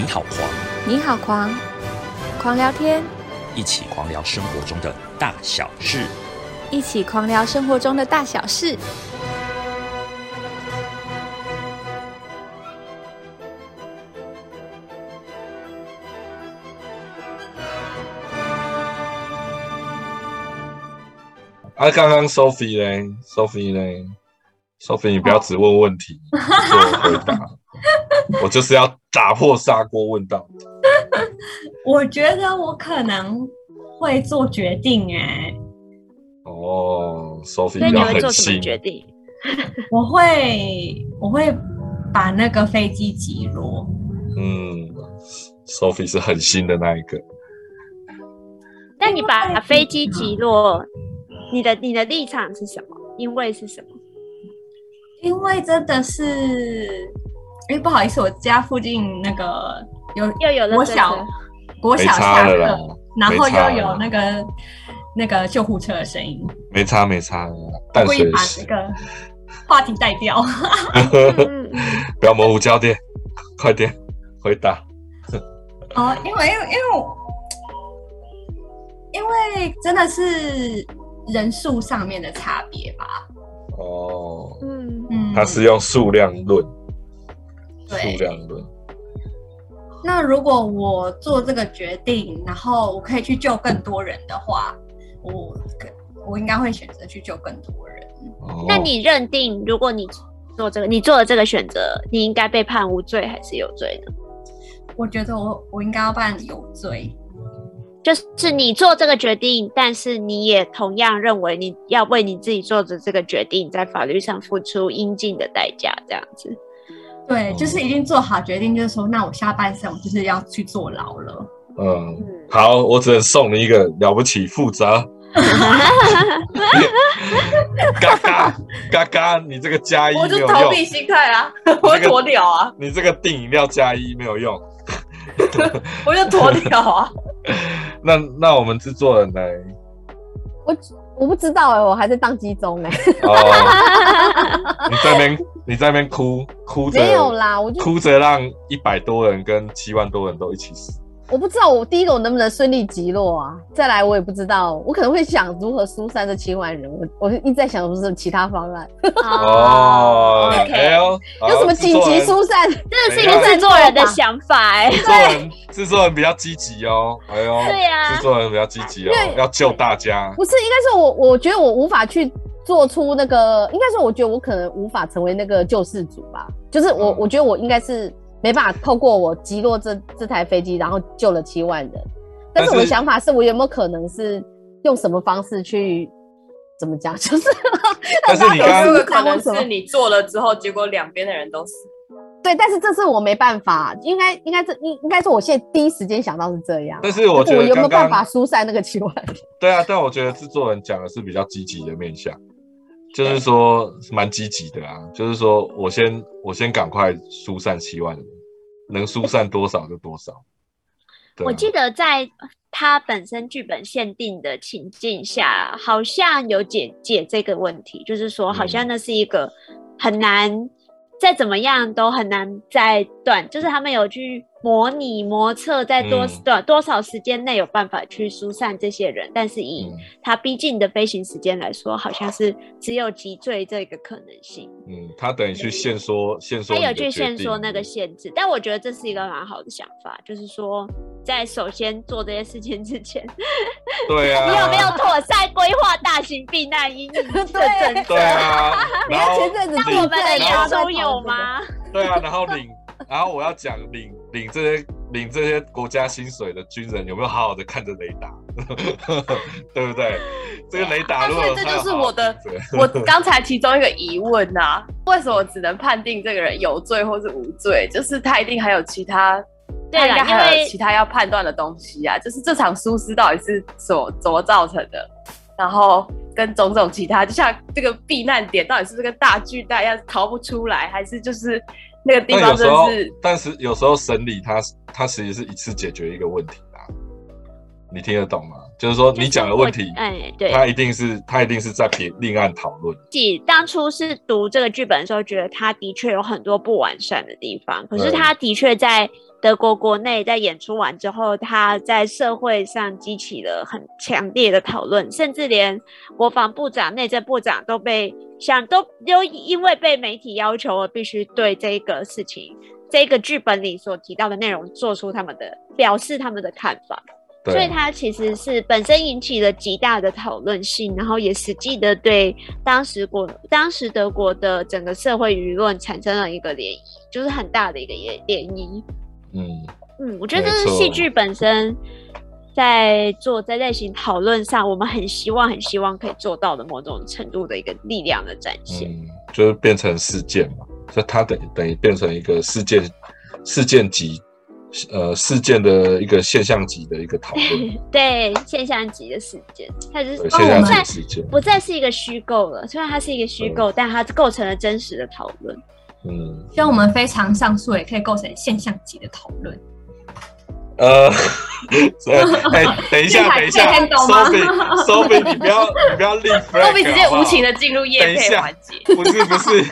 你好狂，你好狂，狂聊天，一起狂聊生活中的大小事。一起狂聊生活中的大小事。啊，刚刚 Sophie 嘞，Sophie 嘞，Sophie，你不要只问问题，做回答。我就是要打破砂锅问到底。我觉得我可能会做决定哎、哦，Sophie 那你会做什么心，决定？我会我会把那个飞机击落。嗯，Sophie 是狠心的那一个。但你把飞机击落，你的你的立场是什么？因为是什么？因为真的是，哎、不好意思，我家附近那个有又有了国小国小下课，然后又有那个那个救护车的声音，没差没差，淡故意把那个话题带掉。不要模糊焦点，快点回答。哦，因为因为因为因为真的是人数上面的差别吧。哦，嗯，嗯，他是用数量论，对数量论。那如果我做这个决定，然后我可以去救更多人的话，我可我应该会选择去救更多人。哦那你认定，如果你做这个，你做了这个选择，你应该被判无罪还是有罪呢？我觉得我我应该要判有罪。就是你做这个决定，但是你也同样认为你要为你自己做的这个决定，在法律上付出应尽的代价，这样子。对，哦就是已经做好决定，就是说，那我下半生我就是要去坐牢了。嗯，嗯，好，我只能送你一个了不起，负责。嘎嘎嘎嘎，你这个加一我没有用就逃避，心态啊，我就鸵鸟啊，你这个订饮料加一没有用。我就鸵鸟啊。那那我们制作人呢？我我不知道哎、我还在宕机中哎、哦，你在那边你在那边哭哭着没有啦，我就哭着让一百多人跟七万多人都一起死。我不知道我第一个我能不能顺利击落啊？再来我也不知道，我可能会想如何疏散这七万人，我我一直在想是不是其他方案，哦，哎 OK，呦，有什么紧急疏散？这是一个制作人的想法哎、制作人制作人比较积极哦，哎呦，对呀制作人比较积极哦要救大家。不是，应该是我我觉得我无法去做出那个，应该说我觉得我可能无法成为那个救世主吧，就是我、嗯我觉得我应该是没办法透过我击落这这台飞机，然后救了七万人。但是我的想法是我有没有可能是用什么方式去怎么讲，就是但是你有刚这个可能是你做了之后，结果两边的人都死。对，但是这是我没办法，应该应该这应应该是我现在第一时间想到是这样。但是我觉我有没有办法疏散那个七万人？对啊，但我觉得制作人讲的是比较积极的面向，就是说蛮积极的啊，就是说我先我先赶快疏散七万人，能疏散多少就多少。啊我记得在他本身剧本限定的情境下，好像有解解这个问题，就是说，好像那是一个很难，再怎么样都很难再断，就是他们有去模拟模测，在多嗯短、多少时间内有办法去疏散这些人，但是以嗯他逼近的飞行时间来说，好像是只有急坠这个可能性。嗯，他等于去限缩限缩他有去限缩那个限制，但我觉得这是一个蛮好的想法，就是说，在首先做这些事情之前，对啊，你有没有妥善规划大型避难阴影的政策？对啊，你然后看前阵子那我们的然后演出有吗？对啊，然后领，然后我要讲领领这些领这些国家薪水的军人有没有好好的看着雷达，对不对？这个雷达如果这就是我的我刚才其中一个疑问呐、为什么只能判定这个人有罪或是无罪？就是他一定还有其他，对啦他应该还有其他要判断的东西啊。就是这场疏失到底是怎么怎么造成的，然后跟种种其他，就像这个避难点到底是不是跟大巨蛋一样逃不出来，还是就是那个地方但是，但是有时候审理它它其实是一次解决一个问题啊，你听得懂吗？就是说你讲的问题，哎，对，他一定是他一定是在别另案讨论。自己当初是读这个剧本的时候，觉得他的确有很多不完善的地方，可是对他的确在德国国内在演出完之后，他在社会上激起了很强烈的讨论，甚至连国防部长、内政部长都被想都都因为被媒体要求而必须对这个事情、这个剧本里所提到的内容做出他们的表示他们的看法。所以对，它其实是本身引起了极大的讨论性，然后也实际的对当时国当时德国的整个社会舆论产生了一个涟漪，就是很大的一个涟涟漪。嗯，嗯，我觉得这是戏剧本身在做在类型讨论上，我们很希望很希望可以做到的某种程度的一个力量的展现。嗯，就是变成事件嘛，所以它等等于变成一个事件事件级，呃，事件的一个现象级的一个讨论，对现象级的事件，它就是对，现象不再级事件，不再是一个虚构了。虽然它是一个虚构，但它构成了真实的讨论。嗯，希望我们非常上述也可以构成现象级的讨论。呃，所以哎，等一下，等一下，Sophie，Sophie，你不要你不要立 flag，都比直接无情的进入夜配环节。不是不是，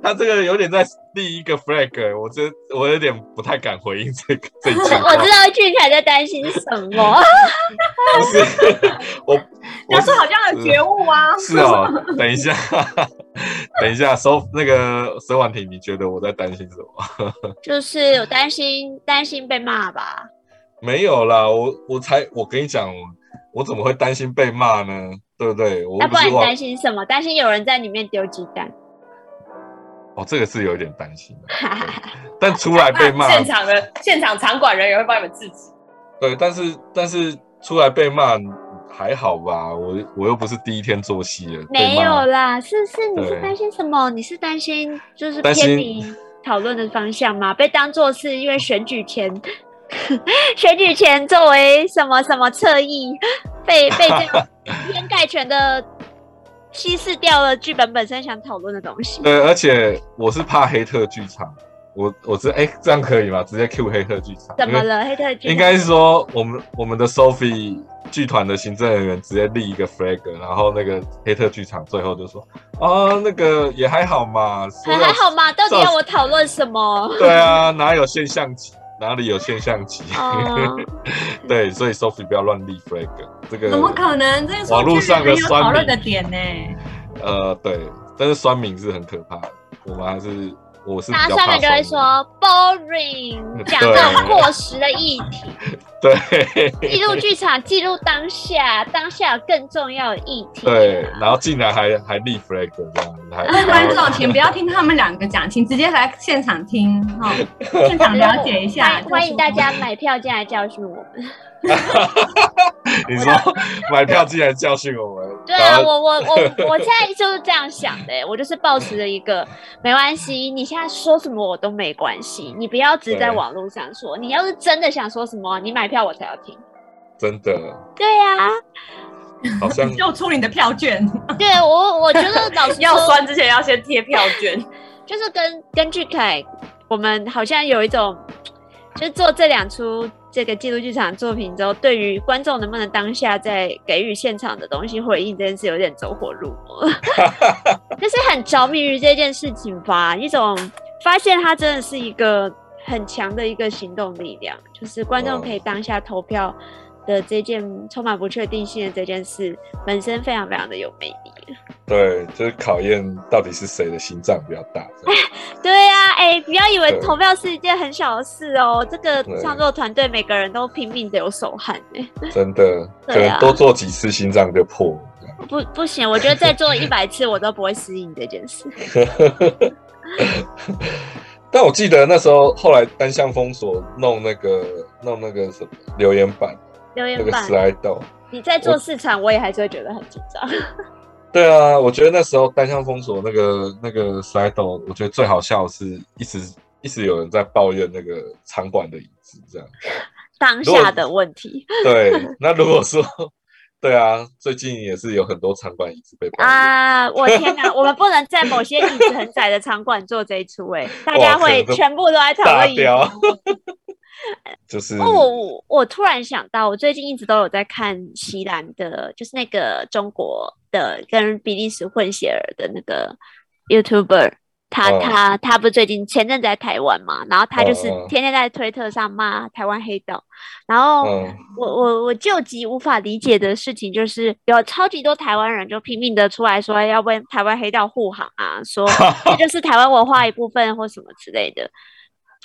他这个有点在立一个 flag，我这我有点不太敢回应这个这一句话。我知道俊凯在担心什么。不是我，我他说好像很觉悟啊，是哦。等一下，等一下，收那个沈婉婷，你觉得我在担心什么？就是有担心担心被骂吧？没有啦，我我才我跟你讲，我怎么会担心被骂呢？对不对？我不然你担心什么？担心有人在里面丢鸡蛋？哦，这个是有点担心的，但出来被骂，现场的现场场馆人员会帮你们制止。对，但是但是出来被骂还好吧？我我又不是第一天做戏了，被没有啦，是是，你是对担心什么？你是担心就是偏离讨论的方向吗？被当做是因为选举前，选举前作为什么什么侧翼，被被这样以偏概全的稀释掉了剧本本身想讨论的东西。对，而且我是怕黑特剧场，我我是哎、这样可以吗？直接 Q 黑特剧场？怎么了？黑特剧应该是说我们我们的 Sophie 剧团的行政人员直接立一个 flag，然后那个黑特剧场最后就说啊，那个也还好嘛，还还好嘛？到底要我讨论什么？对啊，哪有现象级？哪里有现象级？哦 对，所以 Sophie 不要乱立 flag，这个怎么可能？这是网络上的有酸民讨论的点呢。呃对，但是酸民是很可怕的，我们还是我是比然后较怕上面就会说 boring，讲这种过时的议题。民对记录剧场，记录当下，当下更重要的议题、对，然后进来还还立 flag 这样，观众，请不要听他们两个讲，请直接来现场听哈，现场了解一下。欢欢迎大家买票进来教训我们。你说买票进来教训我们，对啊，我我我我现在就是这样想的、欸我就是抱持着一个没关系，你现在说什么我都没关系，你不要只在对网络上说，你要是真的想说什么，你买票我才要听。真的对呀、好像就出你的票券，对我我觉得老师 要说酸之前要先贴票券。就是跟根据凯，我们好像有一种，就是做这两出这个记录剧场作品之后，对于观众能不能当下在给予现场的东西回应这件事，有点走火入魔，就是很着迷于这件事情吧，一种发现它真的是一个很强的一个行动力量，就是观众可以当下投票。的这件充满不确定性的这件事本身非常非常的有魅力。对，就是考验到底是谁的心脏比较大。对呀、哎、不要以为投票是一件很小的事哦，这个对创作团队每个人都拼命的有手汗哎、真的，可能多做几次心脏就破了。不不行，我觉得再做一百次我都不会适应这件事。但我记得那时候后来单向封锁弄那个弄那个什么留言板那个留言板，slide，你在做市场，我也还是会觉得很紧张。对啊，我觉得那时候单向封锁那个那个 slide，我觉得最好笑的是一直一直有人在抱怨那个场馆的椅子这样。当下的问题对，那如果说 对啊，最近也是有很多场馆椅子被抱怨。啊！我天哪，我们不能在某些椅子很窄的场馆做这一出 哎、大家会全部都在讨论椅子。就是哦，我我我突然想到，我最近一直都有在看西兰的，就是那个中国的跟比利时混血儿的那个 YouTuber，他、哦他他不是最近前阵子在台湾嘛，然后他就是天天在推特上骂台湾黑道，然后嗯我我我救急无法理解的事情就是，有超级多台湾人就拼命的出来说要为台湾黑道护航啊，说 这就是台湾文化一部分或什么之类的。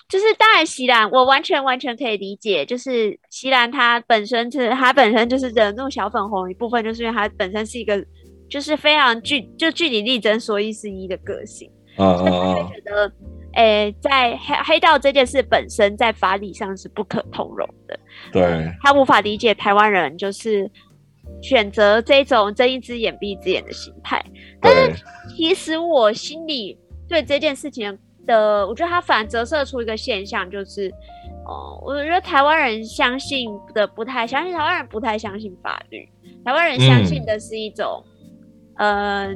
就是当然，席兰我完全完全可以理解，就是席兰他本身是他本身就是惹怒小粉红一部分，就是因为他本身是一个就是非常据就据理力争、说一是一的个性。嗯所以他觉得，诶、在黑黑道这件事本身在法理上是不可通融的。对，他无法理解台湾人就是选择这种睁一只眼闭一只眼的心态。对，其实我心里对这件事情的，我觉得它反而折射出一个现象，就是，哦、我觉得台湾人相信的不太相信，台湾人不太相信法律，台湾人相信的是一种，嗯、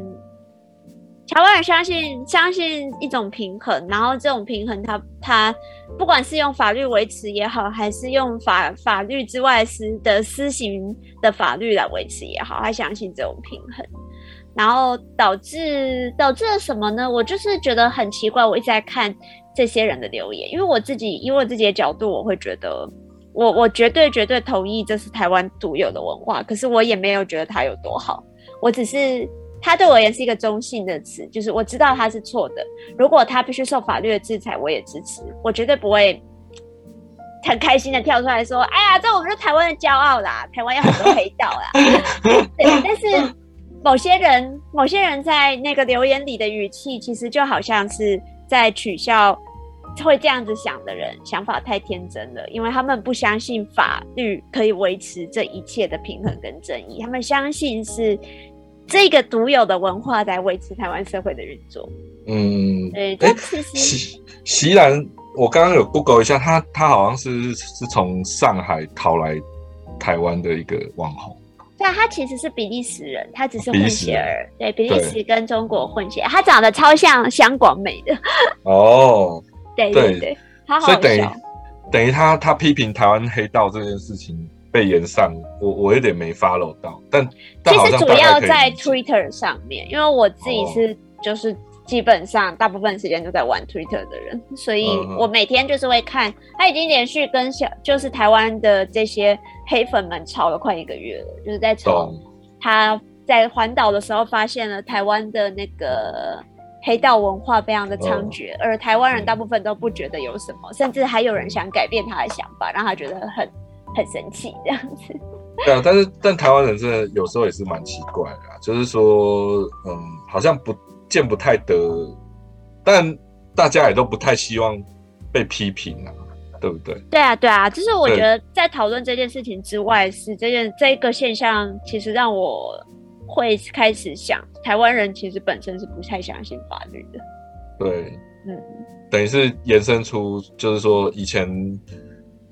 台湾人相信相信一种平衡，然后这种平衡它，它不管是用法律维持也好，还是用法法律之外施的施行的法律来维持也好，他相信这种平衡。然后导致导致了什么呢？我就是觉得很奇怪，我一直在看这些人的留言，因为我自己以我自己的角度，我会觉得我我绝对绝对同意这是台湾独有的文化，可是我也没有觉得它有多好，我只是它对我而言是一个中性的词，就是我知道它是错的，如果它必须受法律的制裁，我也支持，我绝对不会。很开心的跳出来说：“哎呀，这我们是台湾的骄傲啦，台湾有很多黑道啦。” 对，但是某些人，某些人在那个留言里的语气，其实就好像是在取笑会这样子想的人，想法太天真了，因为他们不相信法律可以维持这一切的平衡跟正义，他们相信是这个独有的文化在维持台湾社会的运作。嗯，对，哎这其实席席兰，我刚刚有 Google 一下，他他好像是是从上海逃来台湾的一个网红。对啊，他其实是比利时人，他只是混血儿，对，比利对。时跟中国混血，他长得超像香广美的，哦，对对。对对，他好所以等于。等于他他批评台湾黑道这件事情被延上，我我有点没 follow 到，但但其实主要在 Twitter 上面，因为我自己哦。是就是基本上大部分时间都在玩 Twitter 的人，所以我每天就是会看，他已经连续跟小就是台湾的这些黑粉们吵了快一个月了，就是在吵他在环岛的时候发现了台湾的那个黑道文化非常的猖哦獗，而台湾人嗯大部分都不觉得有什么，甚至还有人想改变他的想法，让他觉得很很神气这样子。对啊，但是但台湾人真的有时候也是蛮奇怪的、啊，就是说，嗯，好像不见不太得，但大家也都不太希望被批评啊，对不对？对啊，对啊，就是我对觉得在讨论这件事情之外，是这件这个现象，其实让我会开始想，台湾人其实本身是不太相信法律的。对，嗯，等于是延伸出，就是说以前，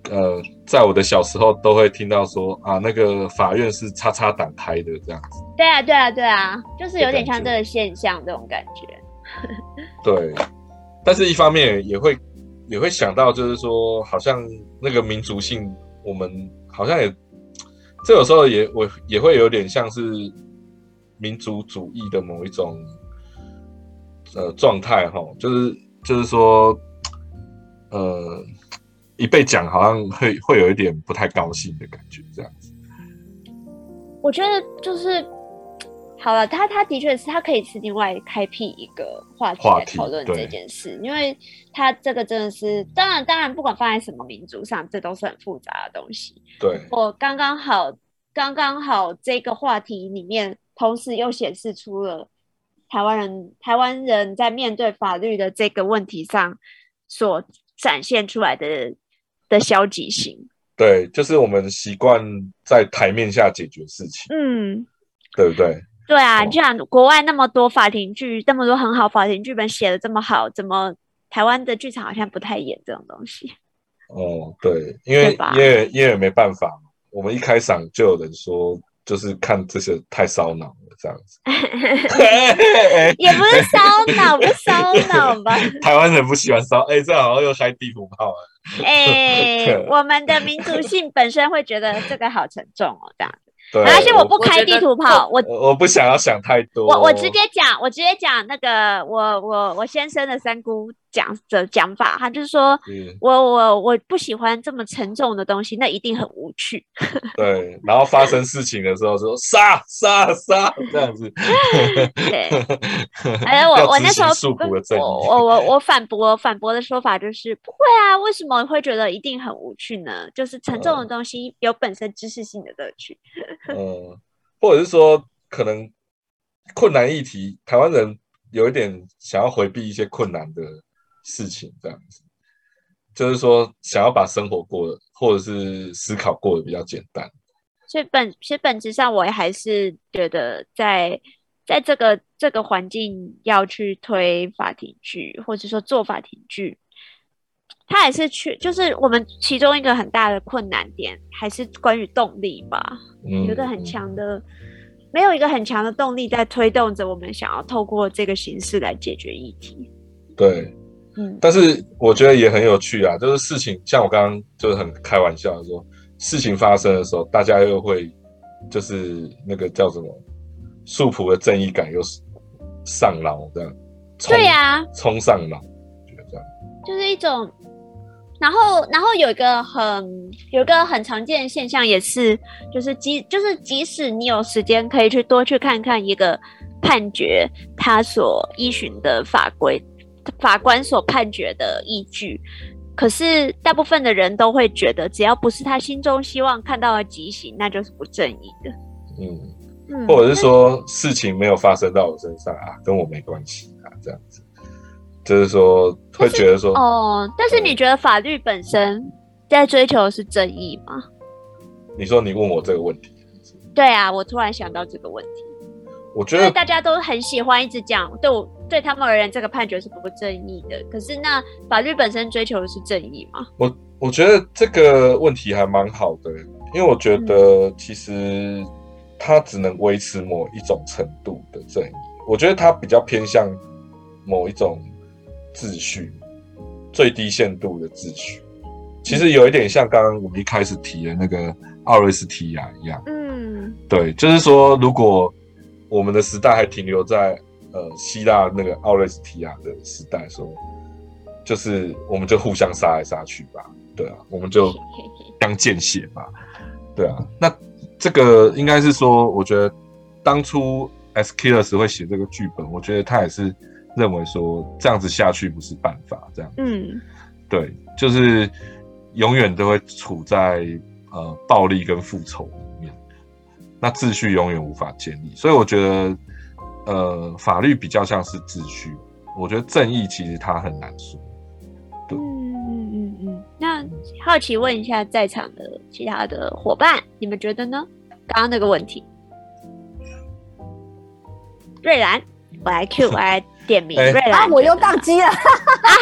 呃，在我的小时候都会听到说啊，那个法院是叉叉党开的这样子，对啊，对啊，对啊，就是有点像这个现象这种感觉。对，但是一方面也会也会想到，就是说，好像那个民族性，我们好像也，这有时候也我也会有点像是民族主义的某一种呃状态哈，就是就是说，呃，一被讲好像会会有一点不太高兴的感觉，这样子。我觉得就是好了，他他的确是他可以是另外开辟一个话题来讨论这件事，因为他这个真的是，当然当然不管放在什么民族上，这都是很复杂的东西。对，我刚刚好，刚刚好这个话题里面，同时又显示出了台湾人台湾人在面对法律的这个问题上所展现出来的的消极性。对，就是我们习惯在台面下解决事情，嗯，对不对？对啊，哦就像国外那么多法庭剧，那么多很好法庭剧本写的这么好，怎么台湾的剧场好像不太演这种东西？哦，对，因为因为因为没办法，我们一开场就有人说就是看这些太烧脑了这样子。也不是烧脑，不是烧脑吧？台湾人不喜欢烧，哎、这好像又开地图炮了。哎、我们的民族性本身会觉得这个好沉重哦，这样。对，而且我不开地图炮，我我我不想要想太多。我我直接讲，我直接讲那个我我我先生的三姑讲的讲法，他就是说嗯我我我不喜欢这么沉重的东西，那一定很无趣。对，然后发生事情的时候说杀杀杀这样子。对，哎，我我那时候我我我反驳反驳的说法就是不会啊，为什么会觉得一定很无趣呢？就是沉重的东西有本身知识性的乐趣。嗯，或者是说，可能困难议题，台湾人有一点想要回避一些困难的事情，这样子，就是说想要把生活过得，或者是思考过得比较简单。所以本其实本质上，我也还是觉得在在这个这个环境要去推法庭剧，或者说做法庭剧，它还是去就是我们其中一个很大的困难点，还是关于动力吧。嗯，有一个很强的，没有一个很强的动力在推动着我们想要透过这个形式来解决议题。对，嗯，但是我觉得也很有趣啊，就是事情像我刚刚就是很开玩笑的说，事情发生的时候，大家又会就是那个叫什么素朴的正义感又上脑这样，对呀、冲上脑，觉得这样，就是一种，然后然后有一个很有一个很常见的现象，也是就是即就是即使你有时间可以去多去看看一个判决，他所依循的法规，法官所判决的依据。可是大部分的人都会觉得，只要不是他心中希望看到的极刑，那就是不正义的。嗯。嗯，或者是说事情没有发生到我身上啊，跟我没关系啊，这样子，就是说会觉得说，哦，但是你觉得法律本身在追求的是正义吗？你说你问我这个问题，对啊，我突然想到这个问题，我觉得大家都很喜欢一直讲，对我对他们而言，这个判决是不正义的。可是那法律本身追求的是正义吗？我我觉得这个问题还蛮好的，因为我觉得其实它只能维持某一种程度的正义，我觉得它比较偏向某一种秩序，最低限度的秩序。其实有一点像刚刚我们一开始提的那个奥瑞斯提亚一样。嗯对，就是说，如果我们的时代还停留在呃希腊那个奥瑞斯提亚的时代，说就是我们就互相杀来杀去吧，对啊，我们就 相见血吧，对啊。那这个应该是说，我觉得当初 S K 的时会写这个剧本，我觉得他也是认为说这样子下去不是办法，这样嗯对，就是永远都会处在呃暴力跟复仇里面，那秩序永远无法建立。所以我觉得，呃，法律比较像是秩序，我觉得正义其实它很难说。嗯嗯嗯嗯。那好奇问一下在场的其他的伙伴，你们觉得呢？刚刚那个问题，瑞兰，我来 Q，我来点名哎瑞啊，兰。我又宕机了。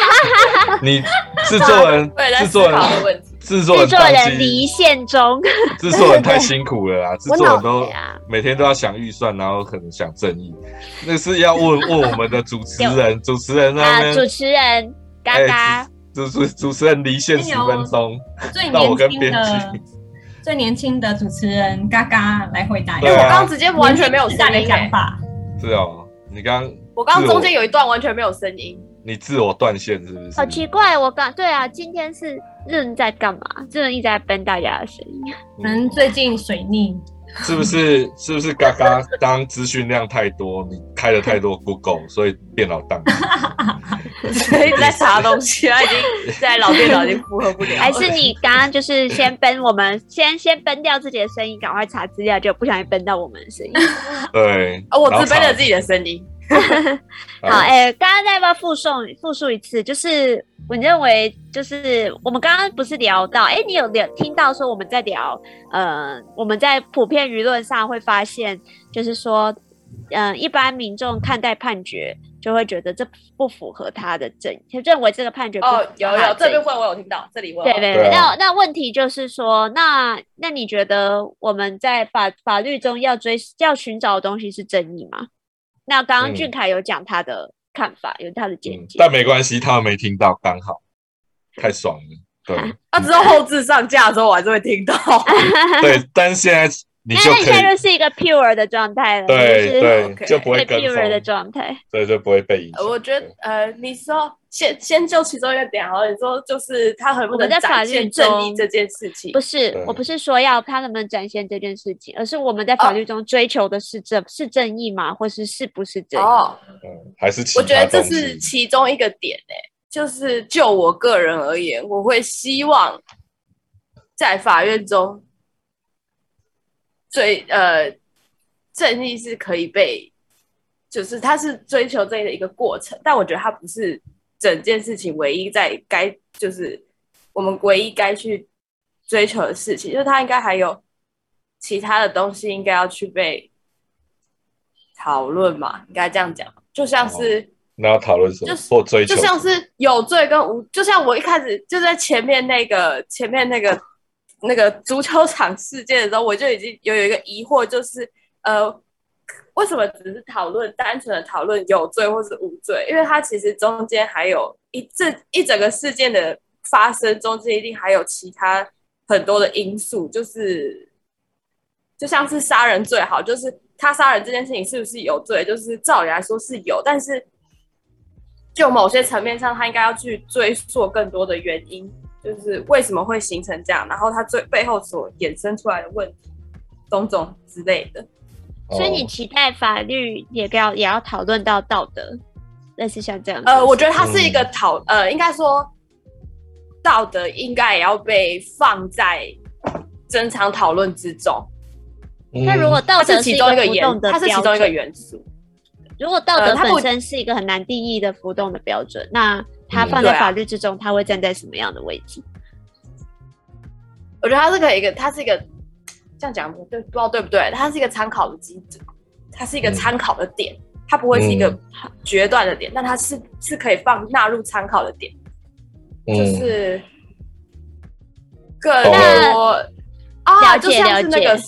你制作人 制作人的人，问题。制作人制作人离，线中，制作人太辛苦了啦！制作人都每天都要想预算，然后可能想正义，那是要问问我们的主持人，主持人那啊，边主持人嘎哎嘎，主主主持人离线十分钟，最让我跟年轻编剧的 最年轻的主持人嘎嘎来回答因为我下刚刚直接完全没有声音、法。是哦，你刚我刚刚中间有一段完全没有声音。你自我断线是不是？好奇怪，我刚对啊，今天是任在干嘛？润一直在崩大家的声音。可能最近水逆，是不是？是不是？嘎嘎，当资讯量太多，你开了太多 Google，所以电脑宕机。所以在查东西，他已经在老电脑已经负荷不了了。还是你刚刚就是先崩我们，先先崩掉自己的声音，赶快查资料，就不小心崩到我们的声音。对，哦，我然后查自卑了自己的声音。好，哎、刚刚再要不要复述复述一次？就是我认为，就是我们刚刚不是聊到，哎、你有聊听到说我们在聊，呃，我们在普遍舆论上会发现，就是说，嗯、一般民众看待判决，就会觉得这不符合他的正义，就认为这个判决不符合哦，有有，他的正义这边问我有听到，这里问我对对对，那那问题就是说，那那你觉得我们在法法律中要追要寻找的东西是正义吗？那刚刚嗯俊凯有讲他的看法，有他的见嗯解，但没关系，他们没听到，刚好，太爽了。对啊，之后后置上架的时候，我还是会听到。对，但是现在你那就可那你现在就，是一个 pure 的状态了，对对就不会跟 pure 的，状态。对，就不会被影响。呃我觉得，呃，你说先先就其中一个点好了，你说就是他很不能我在法律展现正义这件事情不？是，我不是说要他能不能展现这件事情，而是我们在法律中追求的是正、是正义吗？或是是不是正义？哦，嗯，还是其我觉得这。是其中一个点诶、就是就我个人而言，我会希望在法院中追呃正义是可以被，就是它是追求正义的一个过程，但我觉得它不是整件事情唯一在该就是我们唯一该去追求的事情，就是它应该还有其他的东西应该要去被讨论嘛，应该这样讲，就像是。那要讨论什么就是或追求就像？是有罪跟无，就像我一开始就在前面那个前面那个那个足球场事件的时候，我就已经有有一个疑惑，就是呃，为什么只是讨论单纯的讨论有罪或是无罪？因为它其实中间还有一这一整个事件的发生中间一定还有其他很多的因素，就是就像是杀人罪好，就是他杀人这件事情是不是有罪？就是照理来说是有，但是就某些层面上，他应该要去追溯更多的原因，就是为什么会形成这样，然后它最背后所衍生出来的问题，种种之类的。所以你哦期待法律也要也要讨论到道德，类似像这样。呃，我觉得它是一个讨，呃，应该说道德应该也要被放在正常讨论之中，那如果道德是其中一个它是其中一个，元素。如果道德本身是一个很难定义的浮动的标准，那它嗯放在法律之中，他会站在什么样的位置？我觉得他是个一个，他是一个这样讲不对，不知道对不对？他是一个参考的基准，它是一个嗯参考的点，它不会是一个嗯决断的点，但它是是可以放纳入参考的点，就嗯是更懂多啊，就像是那个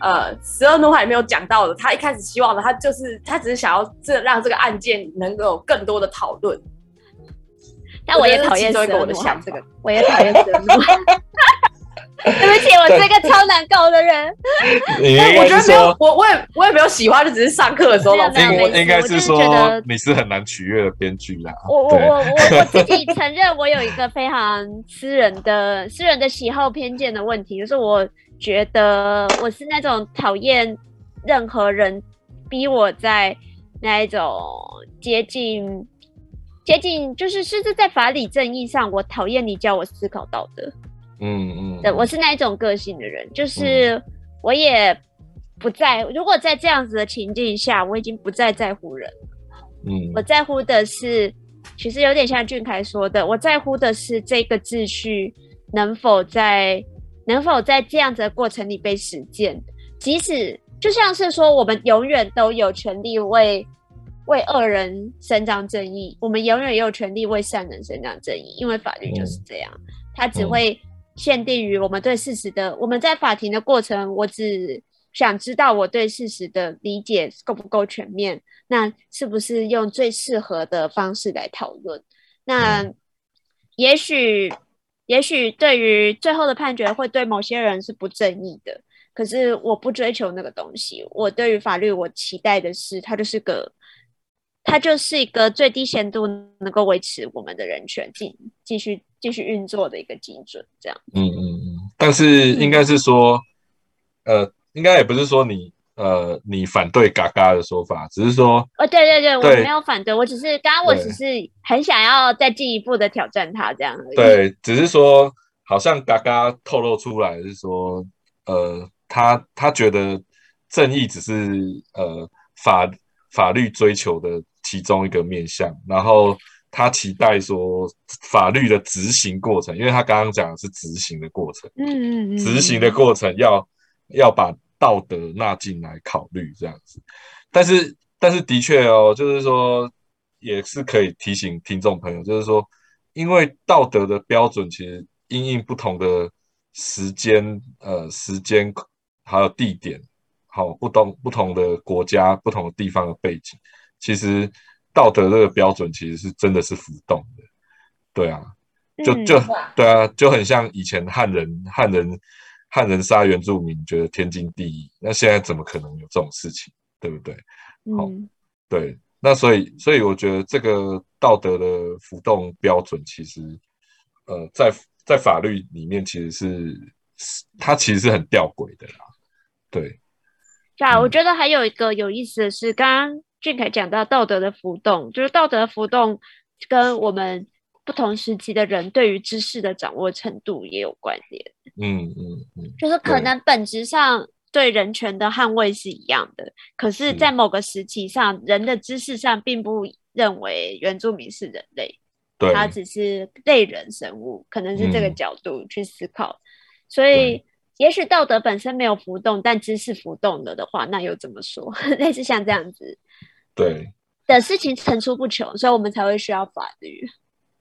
呃，十二怒海里面有讲到的，他一开始希望的，他就是他只是想要这让这个案件能够有更多的讨论。但我也讨厌是其中一个我的想这个，我也讨厌蛇奴。对不起，我是一个超难搞的人。我觉得没有，，我我也我也没有喜欢，就只是上课的时候老师没有没有应应该是是说觉得你是很难取悦的编剧啦。我我我我我自己承认，我有一个非常私人的私人的喜好偏见的问题，就是我觉得我是那种讨厌任何人逼我在那一种接近接近，就是甚至在法理正义上，我讨厌你教我思考道德。嗯嗯，对，我是那一种个性的人，就是我也不在。如果在这样子的情境下，我已经不再在乎人。嗯我在乎的是，其实有点像俊凯说的，我在乎的是这个秩序能否在能否在这样子的过程里被实践。即使就像是说，我们永远都有权利为为恶人伸张正义，我们永远也有权利为善人伸张正义，因为法律就是这样，它只嗯会限定于我们对事实的。我们在法庭的过程，我只想知道我对事实的理解够不够全面，那是不是用最适合的方式来讨论？那也许，也许对于最后的判决会对某些人是不正义的，可是我不追求那个东西。我对于法律，我期待的是它就是个，它就是一个最低限度能够维持我们的人权继继续继续运作的一个基准，这样。嗯嗯嗯，但是应该是说，呃，应该也不是说你呃你反对嘎嘎的说法，只是说哦，对对对，我没有反对，我只是刚刚我只是很想要再进一步的挑战他这样而已。对，只是说好像嘎嘎透露出来是说，呃，他他觉得正义只是呃法法律追求的其中一个面向，然后他期待说法律的执行过程，因为他刚刚讲的是执行的过程。嗯嗯嗯，执行的过程要要把道德纳进来考虑这样子。但是但是的确哦，就是说也是可以提醒听众朋友，就是说，因为道德的标准其实因应不同的时间，呃，时间还有地点，好不同不同的国家、不同的地方的背景，其实道德这个标准其实是真的是浮动的，对啊，就嗯就对啊，就很像以前汉人汉人汉人杀原住民，觉得天经地义，那现在怎么可能有这种事情，对不对？好嗯对，那所以所以我觉得这个道德的浮动标准，其实呃，在在法律里面其实是是它其实是很吊诡的啦。对，对啊，我嗯觉得还有一个有意思的是，刚刚俊凯讲到道德的浮动，就是道德的浮动跟我们不同时期的人对于知识的掌握程度也有关联。嗯嗯嗯，就是可能本质上对人权的捍卫是一样的，可是，在某个时期上，人的知识上并不认为原住民是人类，对，他只是类人生物，可能是这个嗯角度去思考。所以，也许道德本身没有浮动，但知识浮动了的话，那又怎么说？类似像这样子对的事情层出不穷，所以我们才会需要法律。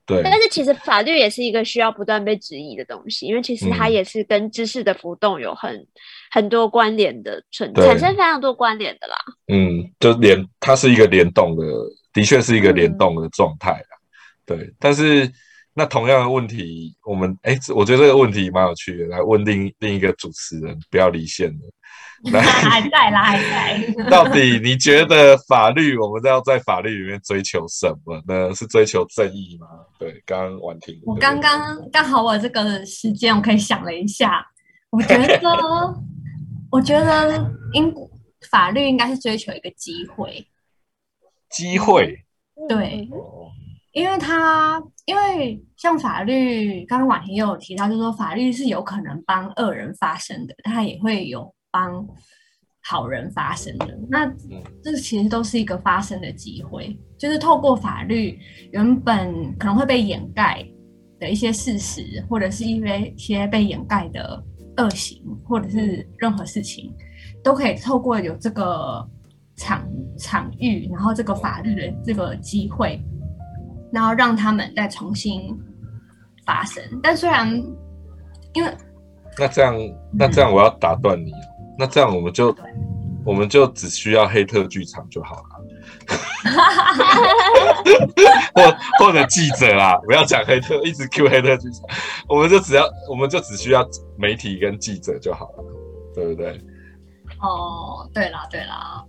对但是其实法律也是一个需要不断被质疑的东西，因为其实它嗯也是跟知识的浮动有很很多关联的存，对产生非常多关联的啦。嗯，就联它是一个联动的，的确是一个嗯联动的状态啦。对，但是那同样的问题，我们哎，这我觉得这个问题蛮有趣的，来问另另一个主持人，不要离线了。来，还在啦，还在。到底你觉得法律，我们要在法律里面追求什么呢？是追求正义吗？对，刚刚婉婷，我对刚刚刚好我有这个时间，我可以想了一下，我觉得，我觉得应法律应该是追求一个机会，机会，对，哦因为他因为像法律，刚刚婉婷也有提到，就是说法律是有可能帮恶人发声的，他也会有帮好人发声的。那嗯这其实都是一个发声的机会，就是透过法律原本可能会被掩盖的一些事实，或者是因为一些被掩盖的恶行，或者是任何事情，都可以透过有这个场场域，然后这个法律的这个机会，然后让他们再重新发生。但虽然因为那这样，那这样我要打断你，那这样我们就我们就只需要黑特剧场就好了，或或者记者啦，不要讲黑特，一直 Q 黑特剧场，我们就只要我们就只需要媒体跟记者就好了，对不对？哦，对啦对啦，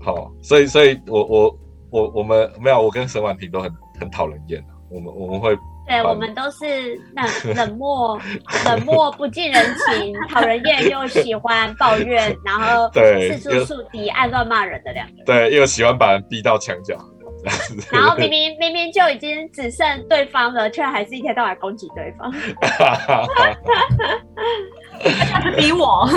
好，所以所以我我我我们没有，我跟沈婉婷都很很讨人厌啊，我们我们会对我们都是冷冷漠、冷漠、不近人情、讨人厌又喜欢抱怨，然后 对有四处树敌、爱乱骂人的两个人。对又喜欢把人逼到墙角，然后明明明明就已经只剩对方了，却还是一天到晚攻击对方。他是逼我，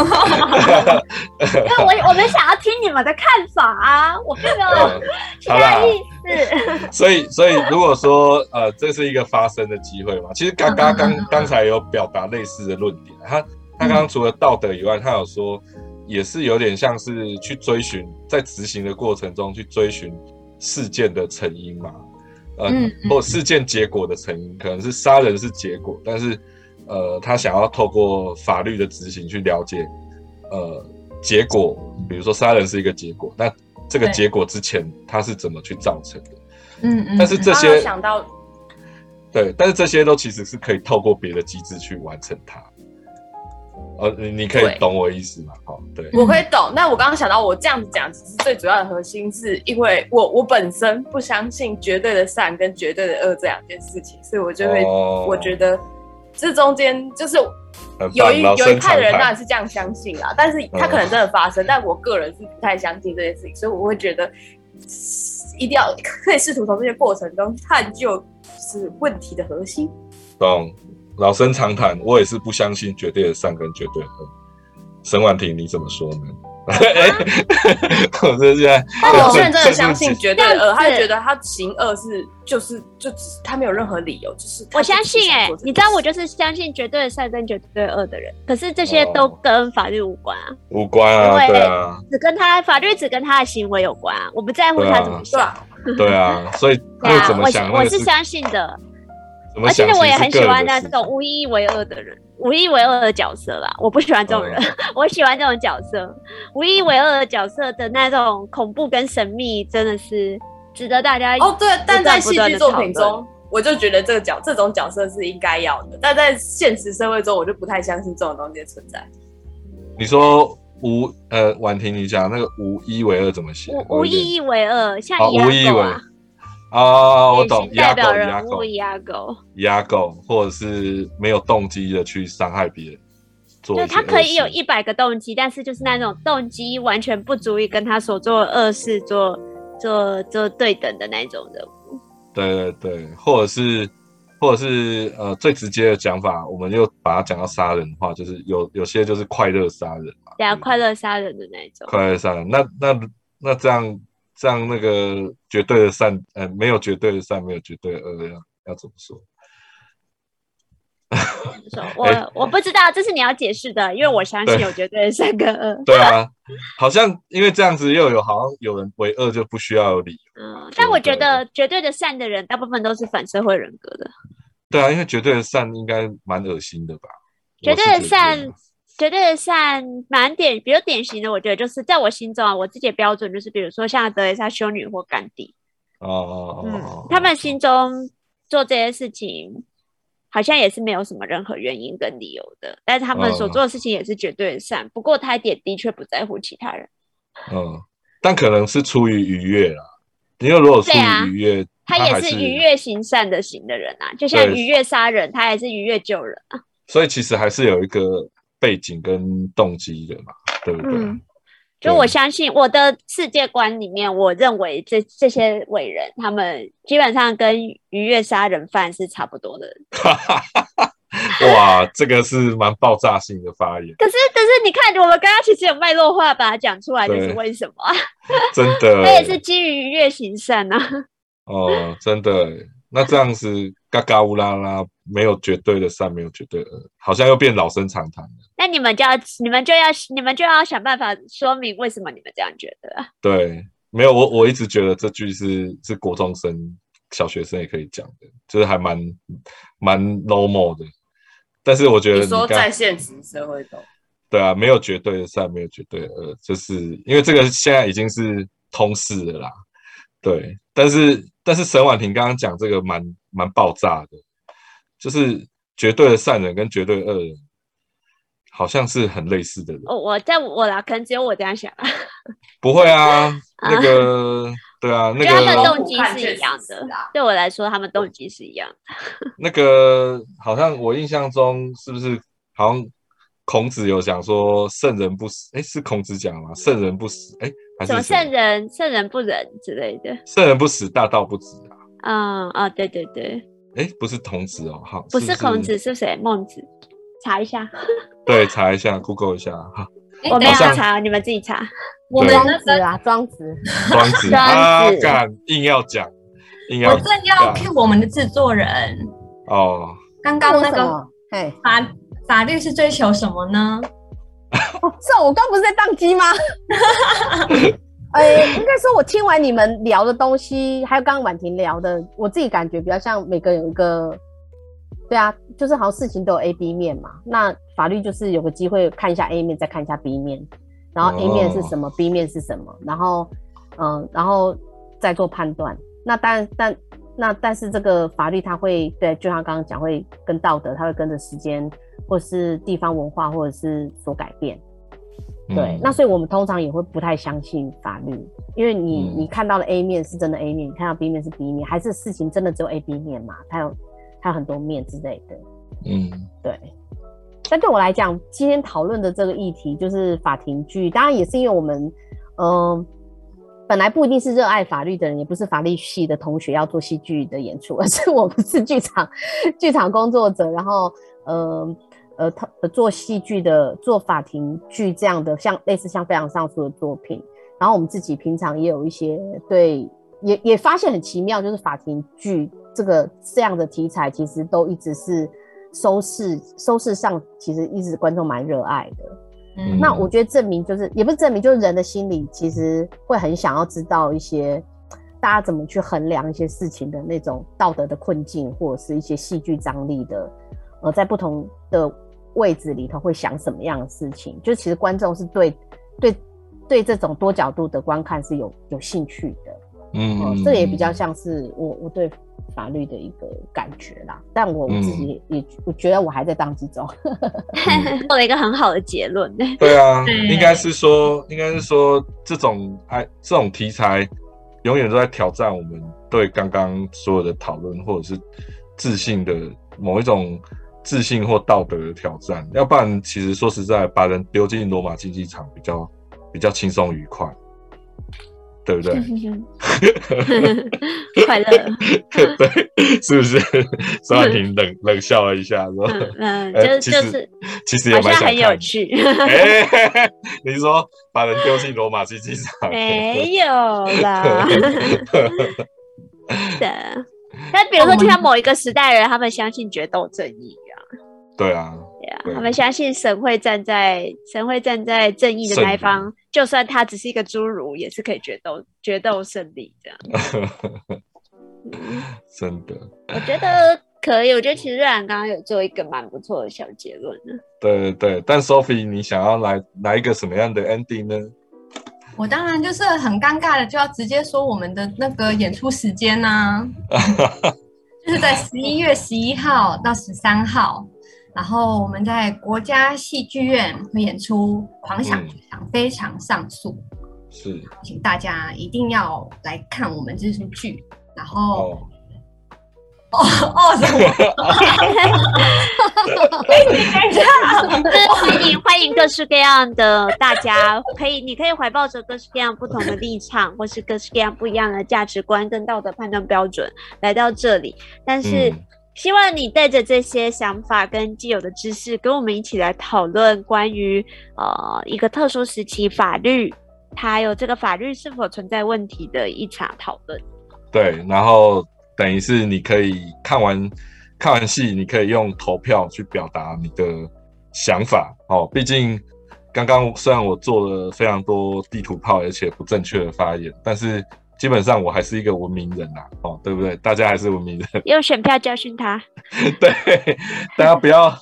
因为我我们想要听你们的看法啊，我并没有其他意思。所以，所以如果说呃，这是一个发生的机会嘛，其实刚刚刚刚才有表达类似的论点，他他刚刚除了道德以外，他有说也是有点像是去追寻在执行的过程中去追寻事件的成因嘛，呃，或事件结果的成因，可能是杀人是结果，但是呃，他想要透过法律的执行去了解呃结果，比如说杀人是一个结果，那这个结果之前他是怎么去造成的？嗯嗯，但是这些想到，对，但是这些都其实是可以透过别的机制去完成它。呃，你你可以懂我意思吗？好，对，我可以懂。那我刚刚想到，我这样子讲，其实最主要的核心是因为我我本身不相信绝对的善跟绝对的恶这两件事情，所以我就会、哦我觉得这中间就是有一有一派的人当然是这样相信啦，但是他可能真的发生，但我个人是不太相信这件事情，所以我会觉得一定要 可以试图从这些过程中探究就是问题的核心。懂。老生常谈，我也是不相信绝对的善跟绝对的恶。沈婉婷，你怎么说呢？哎，我这现在，但有些人真的相信绝对的恶，他就觉得他行恶是就是就只是他没有任何理由，就是我相信哎、哎、你知道我就是相信绝对的善跟绝对的恶的人，可是这些都哦。跟法律无关啊，无关啊，对啊，只跟他法律只跟他的行为有关啊，我不在乎他怎么对想。啊，对啊，所以对啊，那怎么我想那个是我是相信的，而且我也很喜欢那这种无一为二的人，无一为二的角色啦。我不喜欢这种人，嗯 我喜欢这种角色，无一为二的角色的那种恐怖跟神秘，真的是值得大家哦，对，但在戏剧作品中，我就觉得这个角这种角色是应该要的，但在现实社会中，我就不太相信这种东西的存在。你说无呃，婉婷，你讲那个无一为二怎么写？无我有点无一为二，像哦，伊阿无一为狗啊，啊，我懂，代表人狗物伊阿狗，压狗，或者是没有动机的去伤害别人，做就他可以有一百个动机，但是就是那种动机完全不足以跟他所做的恶事做做做对等的那种人物。对对对，或者是或者是呃最直接的讲法，我们又把它讲到杀人的话，就是有有些就是快乐杀人嘛，对啊，快乐杀人的那种。快乐杀人，那那那这样这样那个绝对的善，呃，没有绝对的善，没有绝对的恶，要要怎么说？我、哎我不知道，这是你要解释的，因为我相信有绝对的善跟恶。对啊，好像因为这样子又有好像有人为恶就不需要有理由。嗯，但我觉得绝对的善的人，大部分都是反社会人格的。对啊，因为绝对的善应该蛮恶心的吧？绝对我是绝对的善蛮典，比较典型的，我觉得就是在我心中啊，我自己的标准就是，比如说像德蕾莎修女或甘地，哦哦嗯哦，，他们心中做这些事情，好像也是没有什么任何原因跟理由的，但是他们所嗯做的事情也是绝对的善。不过他也的确不在乎其他人，嗯，但可能是出于愉悦啦，因为如果出于愉悦，他也是愉悦行善的行的人啊，就像愉悦杀人，他也是愉悦救人啊。所以其实还是有一个背景跟动机的嘛，对不对？嗯就我相信我的世界观里面，我认为这这些伟人，他们基本上跟愉悦杀人犯是差不多的。哇，这个是蛮爆炸性的发言，可是，可是你看，我们刚刚其实有脉络化把它讲出来，就是对为什么啊？真的。他也是基于愉悦行善啊。哦，真的。那这样子嘎嘎乌拉拉，没有绝对的善，没有绝对的恶，好像又变老生常谈了。那你们就要，你们就要，你们就要想办法说明为什么你们这样觉得啊。对，没有我我一直觉得这句是是国中生、小学生也可以讲的，就是还蛮蛮 normal 的。但是我觉得你说在现实社会中，对啊，没有绝对的善，没有绝对的恶，就是因为这个现在已经是通识了啦。对，但是但是沈婉婷刚刚讲这个蛮蛮爆炸的，就是绝对的善人跟绝对的恶人，好像是很类似的人。哦我在我啦，可能只有我这样想啊。不会啊，那个 对啊，那觉得他们个动机是一样的。对我来说，他们动机是一样的。那个好像我印象中是不是好像孔子有讲说圣人不死？哎，是孔子讲吗？圣人不死？哎，还是什么谁圣人、圣人不仁之类的。圣人不死，大道不止啊。嗯啊，对对对，哎，不是孔子哦，好，不是是孔子，是谁？孟子。查一下，对，查一下，Google 一下，哈，我没有查，你们自己查。我们对庄那个子啊，庄子，庄子 庄啊，子干硬要讲，硬要我正要 cue 我们的制作人，哦，刚刚那个法法律是追求什么呢？哦，是哦，我刚不是在宕机吗？呃，应该说，我听完你们聊的东西，还有刚刚婉婷聊的，我自己感觉比较像每个人有一个，对啊，就是好像事情都有 A、B 面嘛。那法律就是有个机会看一下 A 面，再看一下 B 面，然后 A 面是什么、b 面是什么，然后嗯、然后再做判断。那当然，但那但是这个法律它会对，就像刚刚讲，会跟道德，它会跟着时间或是地方文化或者是所改变。对，嗯那所以我们通常也会不太相信法律，因为你、嗯你看到的 A 面是真的 A 面，你看到 B 面是 B 面，还是事情真的只有 A、B 面嘛？它有它有很多面之类的。嗯对，但对我来讲，今天讨论的这个议题就是法庭剧，当然也是因为我们，嗯、本来不一定是热爱法律的人，也不是法律系的同学要做戏剧的演出，而是我们是剧场剧场工作者，然后呃呃他呃做戏剧的做法庭剧这样的像类似像非常上诉的作品，然后我们自己平常也有一些对也也发现很奇妙，就是法庭剧这个这样的题材其实都一直是收视收视上其实一直观众蛮热爱的。嗯。那我觉得证明就是也不是证明，就是人的心理其实会很想要知道一些大家怎么去衡量一些事情的那种道德的困境，或者是一些戏剧张力的，呃，在不同的位置里头会想什么样的事情？就其实观众是对对对这种多角度的观看是有有兴趣的。嗯哦，这也比较像是我我对法律的一个感觉啦。但我我自己也也我觉得我还在当之中。做了一个很好的结论。对啊，对应该是说，应该是说，这种哎，这种题材永远都在挑战我们对刚刚所有的讨论，或者是自信的某一种自信或道德的挑战。要不然，其实说实在，把人丢进罗马竞技场比较比较轻松愉快，对不对？快乐，对，是不是？孙婉婷冷冷笑了一下，说嗯：“嗯，哎就其实就是其实也好像很。有趣。哎，你说把人丢进罗马竞技场？没有啦，的。但比如说，就像某一个时代的人，他们相信决斗正义啊，对啊，对啊，他们相信神会站在神会站在正义的那一方，就算他只是一个侏儒，也是可以决斗决斗胜利这样。嗯真的，我觉得可以，我觉得其实瑞然刚刚有做一个蛮不错的小结论呢。对对对。但 Sophie，你想要来来一个什么样的 ending 呢？我当然就是很尴尬的，就要直接说我们的那个演出时间呐、就是在十一月十一号到十三号，然后我们在国家戏剧院会演出《狂想剧场非常上诉》，是请大家一定要来看我们这出剧。然后哦，哦哦什么？欢迎欢迎各式各样的大家，可以你可以怀抱着各式各样不同的立场，或是各式各样不一样的价值观跟道德判断标准来到这里，但是。嗯希望你带着这些想法跟既有的知识，跟我们一起来讨论关于呃一个特殊时期法律，还有这个法律是否存在问题的一场讨论。对，然后等于是你可以看完看完戏，你可以用投票去表达你的想法哦。毕竟刚刚虽然我做了非常多地图炮而且不正确的发言，但是基本上我还是一个文明人呐、哦，对不对？大家还是文明人，用选票教训他。对，大家不要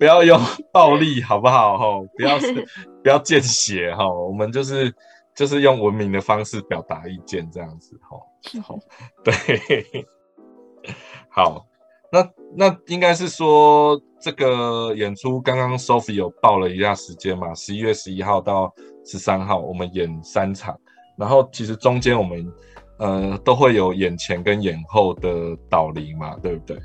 不要用暴力，好不好？哈，不要 不要见血哈，我们就是就是用文明的方式表达意见，这样子哈。好，对，好，那那应该是说这个演出刚刚 Sophie 有报了一下时间嘛，十一月十一号到十三号，我们演三场，然后其实中间我们呃都会有眼前跟眼后的导离嘛，对不对？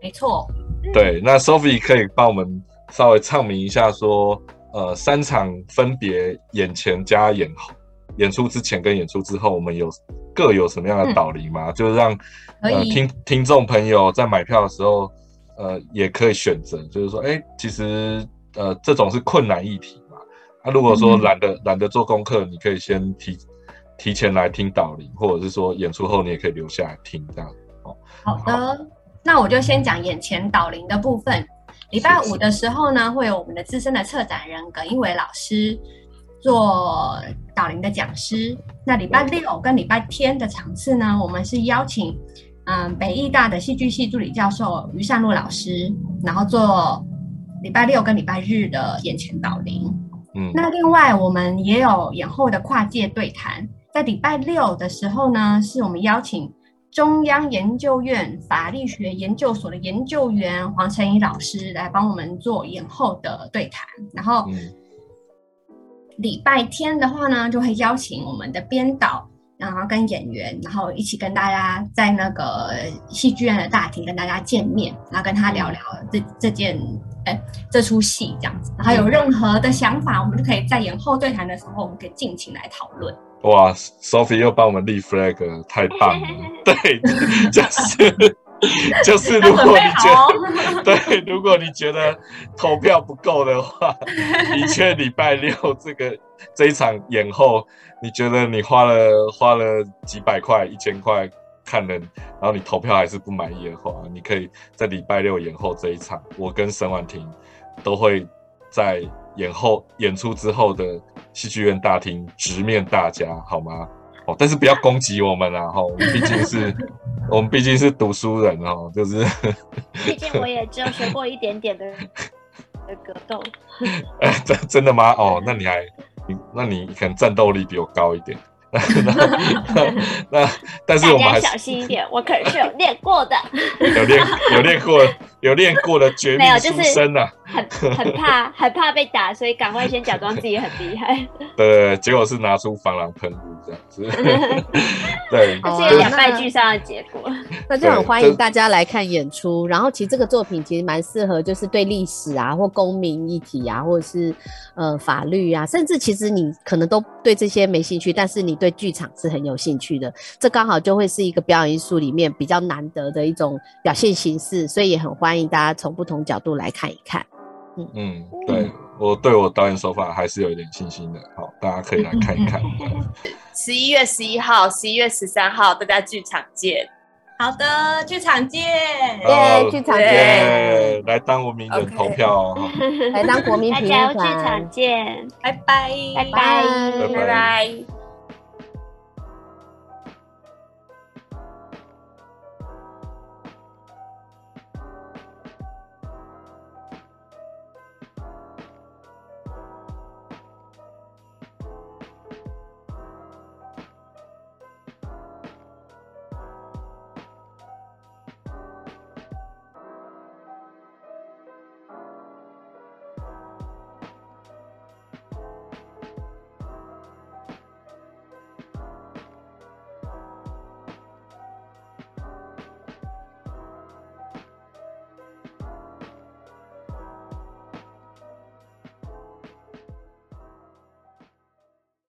没错，对，那 Sophie 可以帮我们稍微唱明一下说，呃，三场分别眼前加眼后，演出之前跟演出之后，我们有各有什么样的导离吗？就是让呃听听众朋友在买票的时候，呃，也可以选择，就是说，哎，其实呃这种是困难议题嘛，那、如果说嗯懒得懒得做功课，你可以先提提前来听导聆，或者是说演出后你也可以留下来听这样。好的，那我就先讲眼前导聆的部分。礼拜五的时候呢，会有我们的资深的策展人耿一伟老师做导聆的讲师。那礼拜六跟礼拜天的场次呢，我们是邀请嗯北艺大的戏剧系助理教授于善路老师，然后做礼拜六跟礼拜日的眼前导聆。嗯，那另外我们也有演后的跨界对谈，在礼拜六的时候呢，是我们邀请中央研究院法律学研究所的研究员黄成怡老师来帮我们做演后的对谈，然后嗯。礼拜天的话呢，就会邀请我们的编导，然后跟演员，然后一起跟大家在那个戏剧院的大厅跟大家见面，然后跟他聊聊这这件哎这出戏这样子，然后有任何的想法，我们就可以在演后对谈的时候，我们可以尽情来讨论。哇，Sophie 又帮我们立 flag，太棒了！对，就是就是，如果你觉好得对，如果你觉得投票不够的话，的确礼拜六这个这一场演后，你觉得你花了花了几百块、一千块看了，然后你投票还是不满意的话，你可以在礼拜六延后这一场，我跟沈婉婷都会在演后演出之后的戏剧院大厅直面大家，好吗？哦，但是不要攻击我们啊！哈，我们毕竟是，我们毕竟是读书人哦，就是，毕竟我也只有学过一点点的的格斗。哎，真真的吗？哦，那你还，你那你可能战斗力比我高一点。那那那，但是我们还是大家小心一点，我可是有练过的，有练有练过有练过的绝 命没有就是书生啊。很很怕很怕被打，所以赶快先假装自己很厉害。对，结果是拿出防狼喷雾这样子。对，这是一个两败俱伤的结果。那就很欢迎大家来看演出。然后其实这个作品其实蛮适合，就是对历史啊，或公民议题啊，或者是呃法律啊，甚至其实你可能都对这些没兴趣，但是你对剧场是很有兴趣的。这刚好就会是一个表演艺术里面比较难得的一种表现形式，所以也很欢迎大家从不同角度来看一看。嗯嗯，对我对我导演手法还是有一点信心的。好，大家可以来看一看。十一月十一号、十一月十三号，大家剧场见。好的，剧场见。对剧场见耶来当文明人投票哦。来当国民评大家剧场，见，拜拜，拜拜。拜拜拜。